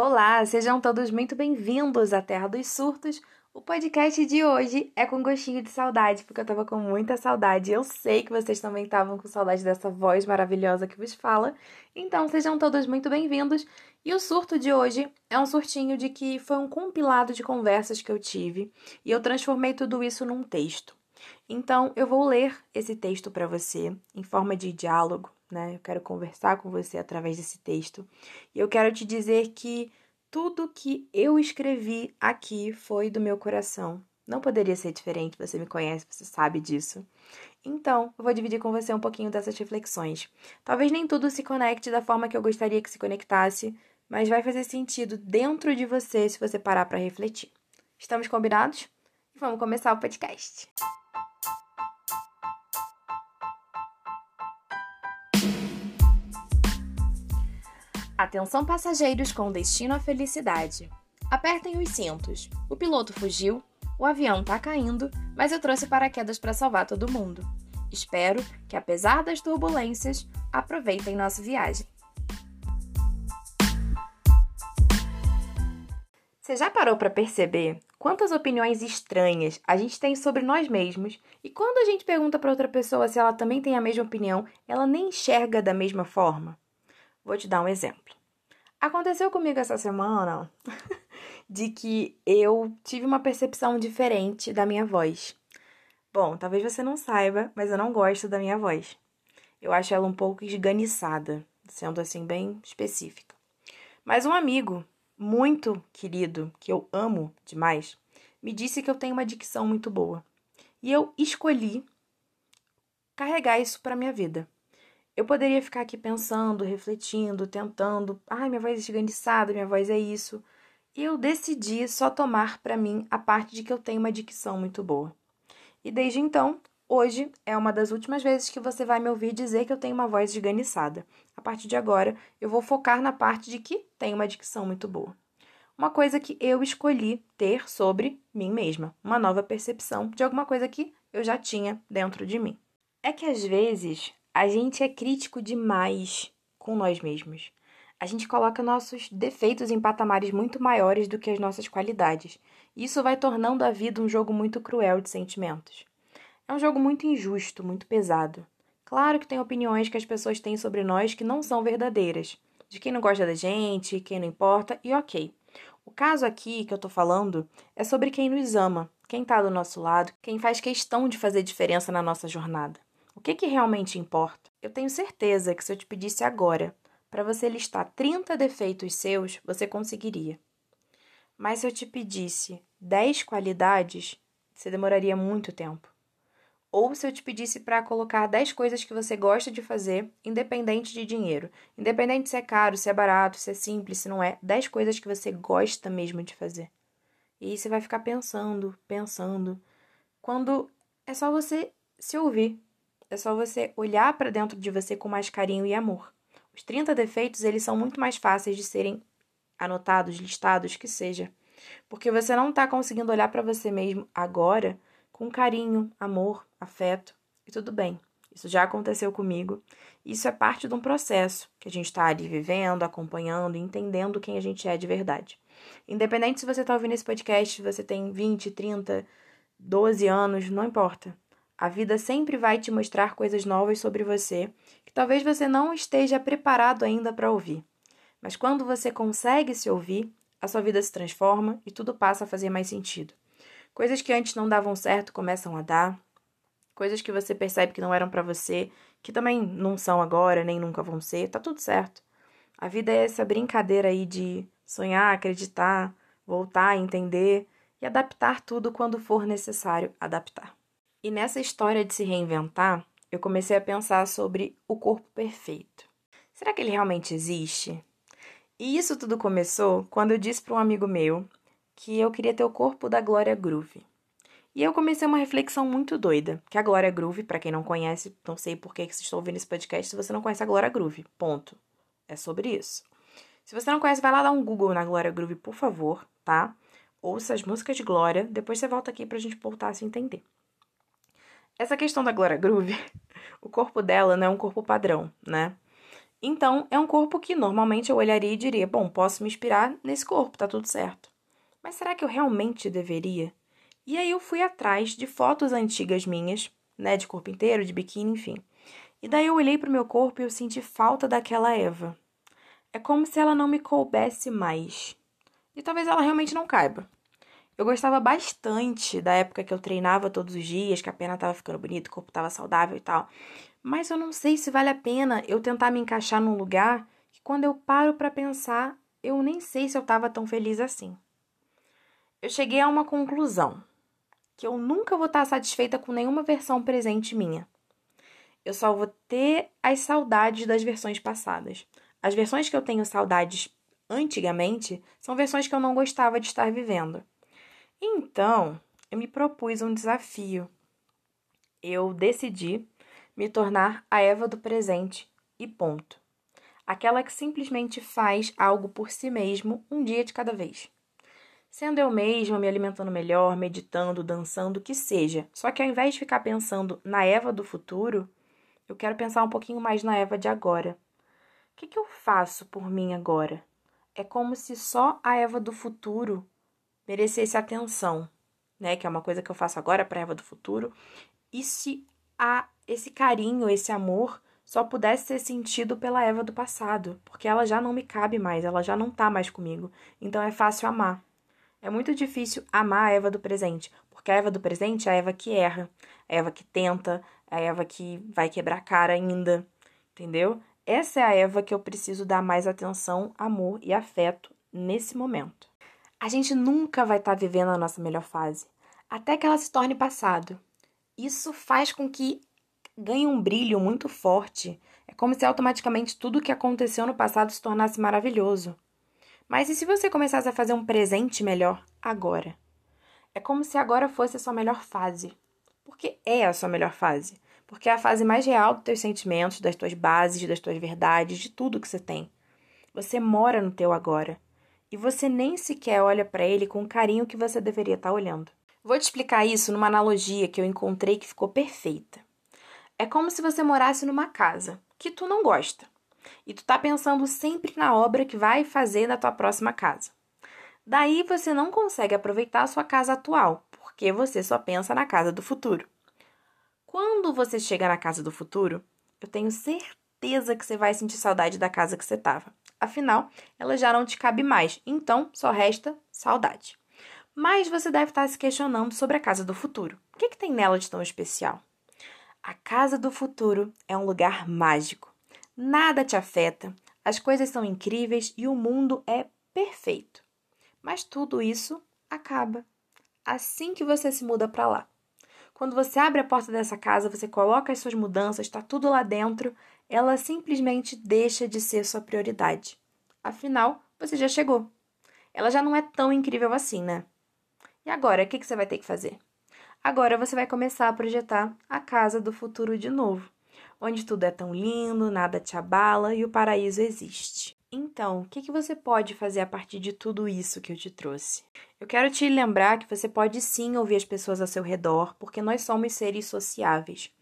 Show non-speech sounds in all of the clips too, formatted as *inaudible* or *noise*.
Olá, sejam todos muito bem-vindos à Terra dos Surtos. O podcast de hoje é com gostinho de saudade, porque eu tava com muita saudade. Eu sei que vocês também estavam com saudade dessa voz maravilhosa que vos fala. Então, sejam todos muito bem-vindos. E o surto de hoje é um surtinho de que foi um compilado de conversas que eu tive e eu transformei tudo isso num texto. Então, eu vou ler esse texto para você em forma de diálogo, né? Eu quero conversar com você através desse texto. E eu quero te dizer que tudo que eu escrevi aqui foi do meu coração. Não poderia ser diferente, você me conhece, você sabe disso. Então, eu vou dividir com você um pouquinho dessas reflexões. Talvez nem tudo se conecte da forma que eu gostaria que se conectasse, mas vai fazer sentido dentro de você se você parar para refletir. Estamos combinados? Vamos começar o podcast. Atenção passageiros com destino à felicidade. Apertem os cintos. O piloto fugiu, o avião tá caindo, mas eu trouxe paraquedas para salvar todo mundo. Espero que, apesar das turbulências, aproveitem nossa viagem. Você já parou para perceber quantas opiniões estranhas a gente tem sobre nós mesmos e quando a gente pergunta para outra pessoa se ela também tem a mesma opinião, ela nem enxerga da mesma forma? Vou te dar um exemplo. Aconteceu comigo essa semana *laughs* de que eu tive uma percepção diferente da minha voz. Bom, talvez você não saiba, mas eu não gosto da minha voz. Eu acho ela um pouco esganiçada, sendo assim bem específica. Mas um amigo muito querido, que eu amo demais, me disse que eu tenho uma dicção muito boa. E eu escolhi carregar isso para minha vida. Eu poderia ficar aqui pensando, refletindo, tentando. Ai, minha voz é esganiçada, minha voz é isso. E eu decidi só tomar para mim a parte de que eu tenho uma dicção muito boa. E desde então, hoje é uma das últimas vezes que você vai me ouvir dizer que eu tenho uma voz esganiçada. A partir de agora, eu vou focar na parte de que tenho uma dicção muito boa. Uma coisa que eu escolhi ter sobre mim mesma, uma nova percepção de alguma coisa que eu já tinha dentro de mim. É que às vezes a gente é crítico demais com nós mesmos. A gente coloca nossos defeitos em patamares muito maiores do que as nossas qualidades. Isso vai tornando a vida um jogo muito cruel de sentimentos. É um jogo muito injusto, muito pesado. Claro que tem opiniões que as pessoas têm sobre nós que não são verdadeiras. De quem não gosta da gente, quem não importa, e ok. O caso aqui que eu tô falando é sobre quem nos ama, quem tá do nosso lado, quem faz questão de fazer diferença na nossa jornada. O que, que realmente importa? Eu tenho certeza que se eu te pedisse agora para você listar 30 defeitos seus, você conseguiria. Mas se eu te pedisse 10 qualidades, você demoraria muito tempo. Ou se eu te pedisse para colocar 10 coisas que você gosta de fazer, independente de dinheiro. Independente se é caro, se é barato, se é simples, se não é. 10 coisas que você gosta mesmo de fazer. E você vai ficar pensando, pensando. Quando é só você se ouvir. É só você olhar para dentro de você com mais carinho e amor. Os 30 defeitos, eles são muito mais fáceis de serem anotados, listados, que seja. Porque você não está conseguindo olhar para você mesmo agora com carinho, amor, afeto e tudo bem. Isso já aconteceu comigo. Isso é parte de um processo que a gente está ali vivendo, acompanhando, entendendo quem a gente é de verdade. Independente se você está ouvindo esse podcast, se você tem 20, 30, 12 anos, não importa. A vida sempre vai te mostrar coisas novas sobre você que talvez você não esteja preparado ainda para ouvir. Mas quando você consegue se ouvir, a sua vida se transforma e tudo passa a fazer mais sentido. Coisas que antes não davam certo começam a dar, coisas que você percebe que não eram para você, que também não são agora, nem nunca vão ser, tá tudo certo. A vida é essa brincadeira aí de sonhar, acreditar, voltar, entender e adaptar tudo quando for necessário adaptar. E nessa história de se reinventar, eu comecei a pensar sobre o corpo perfeito. Será que ele realmente existe? E isso tudo começou quando eu disse para um amigo meu que eu queria ter o corpo da Glória Groove. E eu comecei uma reflexão muito doida, que a Glória Groove, para quem não conhece, não sei por que vocês estão ouvindo esse podcast se você não conhece a Glória Groove. Ponto. É sobre isso. Se você não conhece, vai lá dar um Google na Glória Groove, por favor, tá? Ouça as músicas de Glória, depois você volta aqui pra gente voltar a se entender. Essa questão da Glória Groove, *laughs* o corpo dela não é um corpo padrão, né? Então, é um corpo que normalmente eu olharia e diria: bom, posso me inspirar nesse corpo, tá tudo certo. Mas será que eu realmente deveria? E aí eu fui atrás de fotos antigas minhas, né, de corpo inteiro, de biquíni, enfim. E daí eu olhei para o meu corpo e eu senti falta daquela Eva. É como se ela não me coubesse mais. E talvez ela realmente não caiba. Eu gostava bastante da época que eu treinava todos os dias, que a perna estava ficando bonita, o corpo estava saudável e tal. Mas eu não sei se vale a pena eu tentar me encaixar num lugar que quando eu paro para pensar, eu nem sei se eu estava tão feliz assim. Eu cheguei a uma conclusão, que eu nunca vou estar satisfeita com nenhuma versão presente minha. Eu só vou ter as saudades das versões passadas. As versões que eu tenho saudades antigamente são versões que eu não gostava de estar vivendo. Então, eu me propus um desafio. Eu decidi me tornar a Eva do presente e ponto. Aquela que simplesmente faz algo por si mesmo um dia de cada vez. Sendo eu mesma, me alimentando melhor, meditando, dançando, o que seja. Só que ao invés de ficar pensando na Eva do futuro, eu quero pensar um pouquinho mais na Eva de agora. O que, que eu faço por mim agora? É como se só a Eva do futuro merecesse atenção, né? Que é uma coisa que eu faço agora para Eva do futuro. E se a esse carinho, esse amor só pudesse ser sentido pela Eva do passado, porque ela já não me cabe mais, ela já não tá mais comigo. Então é fácil amar. É muito difícil amar a Eva do presente, porque a Eva do presente é a Eva que erra, a Eva que tenta, a Eva que vai quebrar a cara ainda, entendeu? Essa é a Eva que eu preciso dar mais atenção, amor e afeto nesse momento. A gente nunca vai estar tá vivendo a nossa melhor fase, até que ela se torne passado. Isso faz com que ganhe um brilho muito forte. É como se automaticamente tudo o que aconteceu no passado se tornasse maravilhoso. Mas e se você começasse a fazer um presente melhor agora? É como se agora fosse a sua melhor fase. Porque é a sua melhor fase. Porque é a fase mais real dos teus sentimentos, das tuas bases, das tuas verdades, de tudo que você tem. Você mora no teu agora. E você nem sequer olha para ele com o carinho que você deveria estar tá olhando. Vou te explicar isso numa analogia que eu encontrei que ficou perfeita. É como se você morasse numa casa que tu não gosta e tu tá pensando sempre na obra que vai fazer na tua próxima casa. Daí você não consegue aproveitar a sua casa atual, porque você só pensa na casa do futuro. Quando você chega na casa do futuro, eu tenho certeza que você vai sentir saudade da casa que você estava. Afinal, ela já não te cabe mais, então só resta saudade. Mas você deve estar se questionando sobre a casa do futuro. O que, que tem nela de tão especial? A casa do futuro é um lugar mágico. Nada te afeta, as coisas são incríveis e o mundo é perfeito. Mas tudo isso acaba assim que você se muda para lá. Quando você abre a porta dessa casa, você coloca as suas mudanças, está tudo lá dentro, ela simplesmente deixa de ser sua prioridade. Afinal, você já chegou. Ela já não é tão incrível assim, né? E agora, o que, você vai ter que fazer? Agora você vai começar a projetar a casa do futuro de novo, onde tudo é tão lindo, nada te abala e o paraíso existe. Então, o que você pode fazer a partir de tudo isso que eu te trouxe? Eu quero te lembrar que você pode sim ouvir as pessoas ao seu redor, porque nós somos seres sociáveis.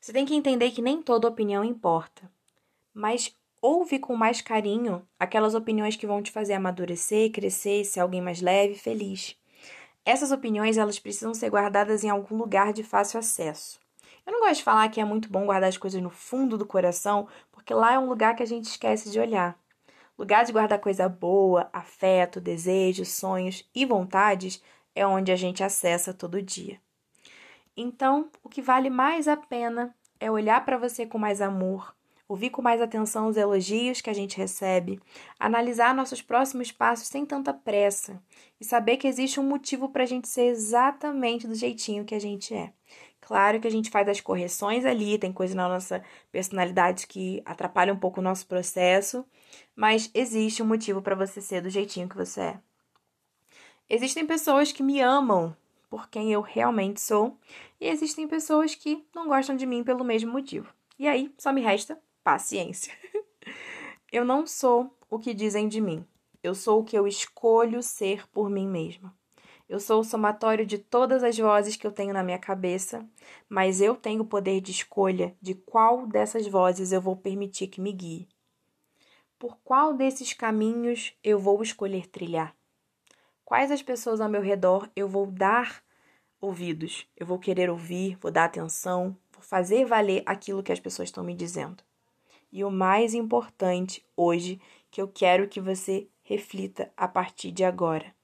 Você tem que entender que nem toda opinião importa, mas ouve com mais carinho aquelas opiniões que vão te fazer amadurecer, crescer, ser alguém mais leve e feliz. Essas opiniões elas precisam ser guardadas em algum lugar de fácil acesso. Eu não gosto de falar que é muito bom guardar as coisas no fundo do coração, porque lá é um lugar que a gente esquece de olhar. Lugar de guardar coisa boa, afeto, desejos, sonhos e vontades é onde a gente acessa todo dia. Então, o que vale mais a pena é olhar para você com mais amor, ouvir com mais atenção os elogios que a gente recebe, analisar nossos próximos passos sem tanta pressa e saber que existe um motivo para a gente ser exatamente do jeitinho que a gente é. Claro que a gente faz as correções ali, tem coisa na nossa personalidade que atrapalha um pouco o nosso processo, mas existe um motivo para você ser do jeitinho que você é. Existem pessoas que me amam por quem eu realmente sou, e existem pessoas que não gostam de mim pelo mesmo motivo. E aí, só me resta paciência. *laughs* eu não sou o que dizem de mim. Eu sou o que eu escolho ser por mim mesma. Eu sou o somatório de todas as vozes que eu tenho na minha cabeça, mas eu tenho o poder de escolha de qual dessas vozes eu vou permitir que me guie. por qual desses caminhos eu vou escolher trilhar? Quais as pessoas ao meu redor eu vou dar ouvidos? Eu vou querer ouvir, vou dar atenção, vou fazer valer aquilo que as pessoas estão me dizendo. E o mais importante hoje que eu quero que você reflita a partir de agora.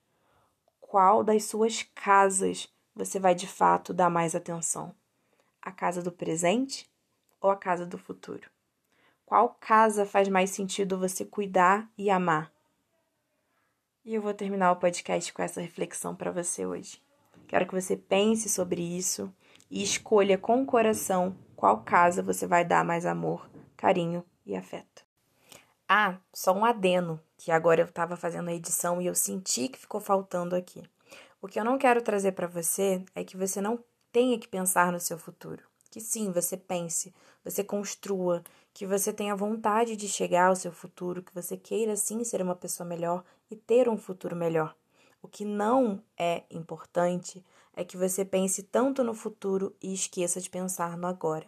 Qual das suas casas você vai de fato dar mais atenção? A casa do presente ou a casa do futuro? Qual casa faz mais sentido você cuidar e amar? E eu vou terminar o podcast com essa reflexão para você hoje. Quero que você pense sobre isso e escolha com o coração qual casa você vai dar mais amor, carinho e afeto. Ah, só um adeno, que agora eu estava fazendo a edição e eu senti que ficou faltando aqui. O que eu não quero trazer para você é que você não tenha que pensar no seu futuro. Que sim, você pense, você construa, que você tenha vontade de chegar ao seu futuro, que você queira sim ser uma pessoa melhor e ter um futuro melhor. O que não é importante é que você pense tanto no futuro e esqueça de pensar no agora.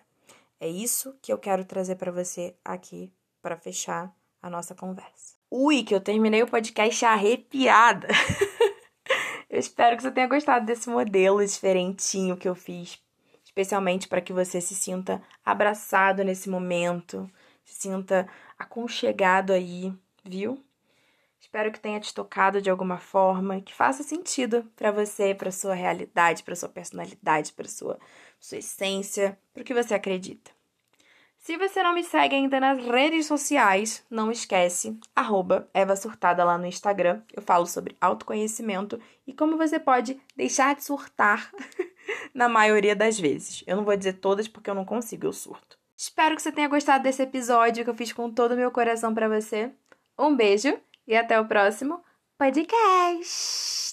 É isso que eu quero trazer para você aqui para fechar a nossa conversa. Ui, que eu terminei o podcast arrepiada. *laughs* eu espero que você tenha gostado desse modelo diferentinho que eu fiz, especialmente para que você se sinta abraçado nesse momento, se sinta aconchegado aí, viu? Espero que tenha te tocado de alguma forma, que faça sentido para você, para sua realidade, para sua personalidade, para sua sua essência, para o que você acredita. Se você não me segue ainda nas redes sociais, não esquece, arroba Eva Surtada lá no Instagram. Eu falo sobre autoconhecimento e como você pode deixar de surtar *laughs* *laughs* na maioria das vezes. Eu não vou dizer todas porque eu não consigo, eu surto. Espero que você tenha gostado desse episódio que eu fiz com todo o meu coração para você. Um beijo e até o próximo podcast.